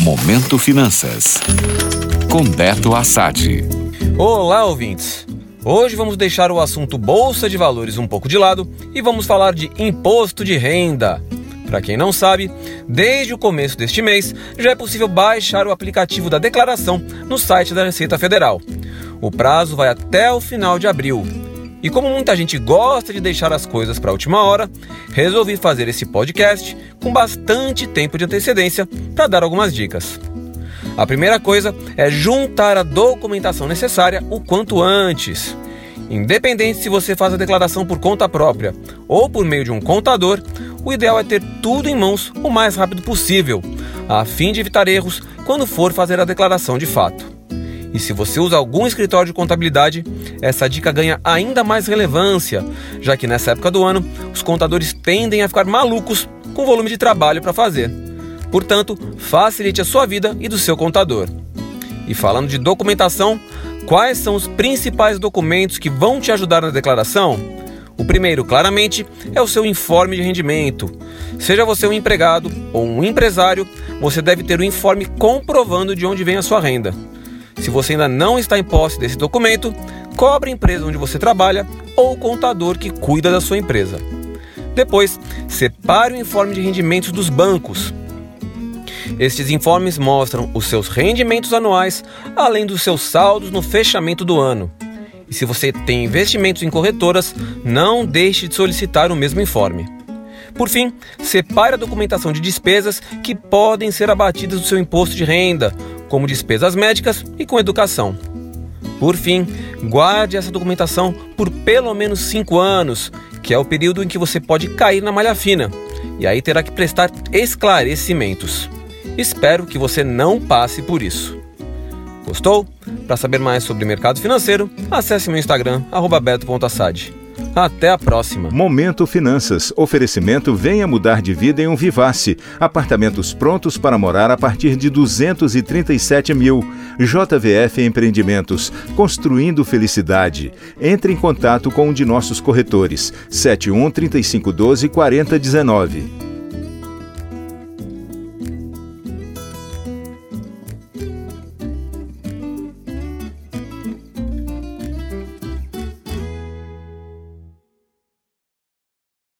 Momento Finanças. Com Beto Assad. Olá, ouvintes. Hoje vamos deixar o assunto Bolsa de Valores um pouco de lado e vamos falar de imposto de renda. Para quem não sabe, desde o começo deste mês já é possível baixar o aplicativo da declaração no site da Receita Federal. O prazo vai até o final de abril. E como muita gente gosta de deixar as coisas para a última hora, resolvi fazer esse podcast com bastante tempo de antecedência para dar algumas dicas. A primeira coisa é juntar a documentação necessária o quanto antes. Independente se você faz a declaração por conta própria ou por meio de um contador, o ideal é ter tudo em mãos o mais rápido possível, a fim de evitar erros quando for fazer a declaração de fato. E se você usa algum escritório de contabilidade, essa dica ganha ainda mais relevância, já que nessa época do ano os contadores tendem a ficar malucos com o volume de trabalho para fazer. Portanto, facilite a sua vida e do seu contador. E falando de documentação, quais são os principais documentos que vão te ajudar na declaração? O primeiro, claramente, é o seu informe de rendimento. Seja você um empregado ou um empresário, você deve ter o um informe comprovando de onde vem a sua renda. Se você ainda não está em posse desse documento, cobre a empresa onde você trabalha ou o contador que cuida da sua empresa. Depois, separe o informe de rendimentos dos bancos. Estes informes mostram os seus rendimentos anuais, além dos seus saldos no fechamento do ano. E se você tem investimentos em corretoras, não deixe de solicitar o mesmo informe. Por fim, separe a documentação de despesas que podem ser abatidas do seu imposto de renda, como despesas médicas e com educação. Por fim, guarde essa documentação por pelo menos 5 anos, que é o período em que você pode cair na malha fina, e aí terá que prestar esclarecimentos. Espero que você não passe por isso. Gostou? Para saber mais sobre mercado financeiro, acesse meu Instagram, beto.assad. Até a próxima. Momento Finanças. Oferecimento Venha Mudar de Vida em um Vivace. Apartamentos prontos para morar a partir de 237 mil. JVF Empreendimentos. Construindo Felicidade. Entre em contato com um de nossos corretores. 71 3512 4019.